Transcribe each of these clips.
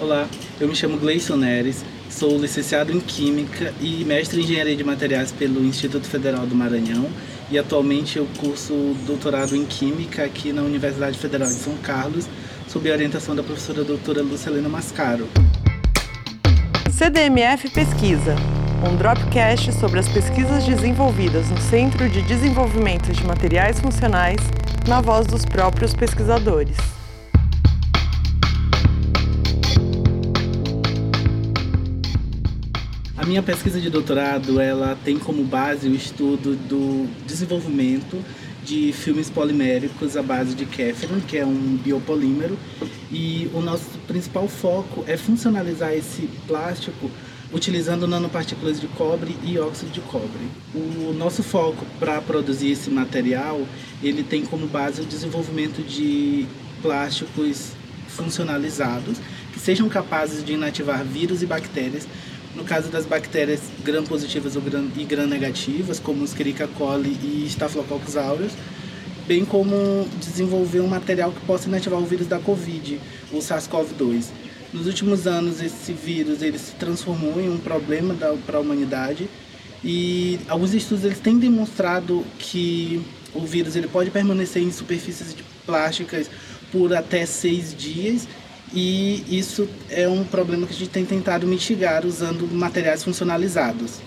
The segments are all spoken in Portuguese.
Olá, eu me chamo Gleison Neres, sou licenciado em Química e mestre em Engenharia de Materiais pelo Instituto Federal do Maranhão e atualmente eu curso doutorado em Química aqui na Universidade Federal de São Carlos, sob a orientação da professora doutora Lucilena Mascaro. CDMF Pesquisa, um dropcast sobre as pesquisas desenvolvidas no Centro de Desenvolvimento de Materiais Funcionais, na voz dos próprios pesquisadores. A minha pesquisa de doutorado, ela tem como base o estudo do desenvolvimento de filmes poliméricos à base de kéfera, que é um biopolímero, e o nosso principal foco é funcionalizar esse plástico utilizando nanopartículas de cobre e óxido de cobre. O nosso foco para produzir esse material, ele tem como base o desenvolvimento de plásticos funcionalizados que sejam capazes de inativar vírus e bactérias no caso das bactérias gram-positivas e gram-negativas, como Escherichia coli e Staphylococcus aureus, bem como desenvolver um material que possa inativar o vírus da Covid, o SARS-CoV-2. Nos últimos anos, esse vírus ele se transformou em um problema para a humanidade e alguns estudos eles têm demonstrado que o vírus ele pode permanecer em superfícies plásticas por até seis dias e isso é um problema que a gente tem tentado mitigar usando materiais funcionalizados.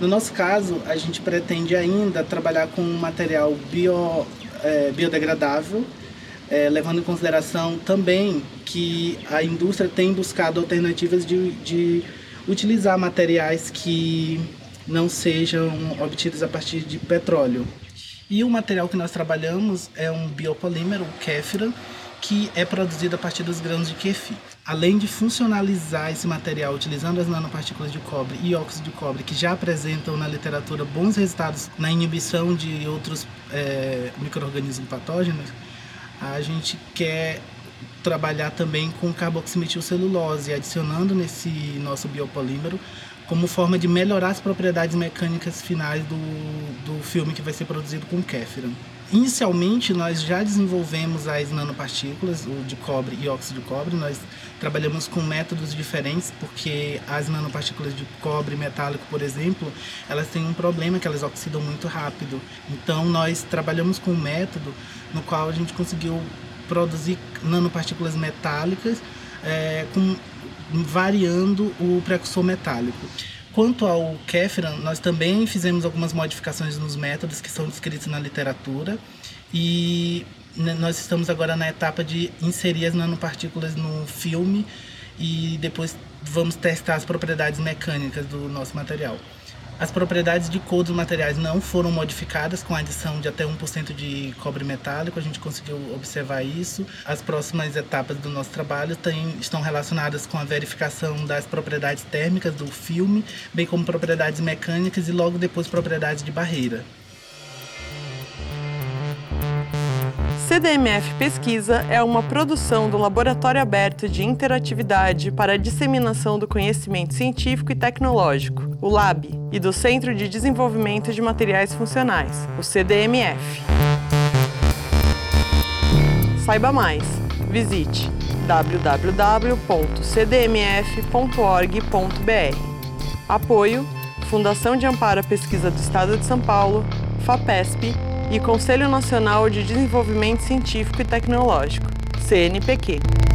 No nosso caso, a gente pretende ainda trabalhar com um material bio, é, biodegradável, é, levando em consideração também que a indústria tem buscado alternativas de, de utilizar materiais que não sejam obtidos a partir de petróleo. E o material que nós trabalhamos é um biopolímero, o kéfira, que é produzido a partir dos grãos de kefir. Além de funcionalizar esse material utilizando as nanopartículas de cobre e óxido de cobre, que já apresentam na literatura bons resultados na inibição de outros é, micro-organismos patógenos, a gente quer trabalhar também com carboximetilcelulose, adicionando nesse nosso biopolímero como forma de melhorar as propriedades mecânicas finais do, do filme que vai ser produzido com kéfira. Inicialmente, nós já desenvolvemos as nanopartículas, o de cobre e óxido de cobre. Nós trabalhamos com métodos diferentes, porque as nanopartículas de cobre metálico, por exemplo, elas têm um problema que elas oxidam muito rápido. Então, nós trabalhamos com um método no qual a gente conseguiu produzir nanopartículas metálicas é, com, variando o precursor metálico. Quanto ao Kefran, nós também fizemos algumas modificações nos métodos que são descritos na literatura e nós estamos agora na etapa de inserir as nanopartículas no filme e depois vamos testar as propriedades mecânicas do nosso material. As propriedades de cor dos materiais não foram modificadas com a adição de até 1% de cobre metálico, a gente conseguiu observar isso. As próximas etapas do nosso trabalho tem, estão relacionadas com a verificação das propriedades térmicas do filme, bem como propriedades mecânicas e logo depois propriedades de barreira. CDMF Pesquisa é uma produção do Laboratório Aberto de Interatividade para a Disseminação do Conhecimento Científico e Tecnológico, o LAB, e do Centro de Desenvolvimento de Materiais Funcionais, o CDMF. Saiba mais. Visite www.cdmf.org.br. Apoio Fundação de Amparo à Pesquisa do Estado de São Paulo, FAPESP e Conselho Nacional de Desenvolvimento Científico e Tecnológico, CNPq.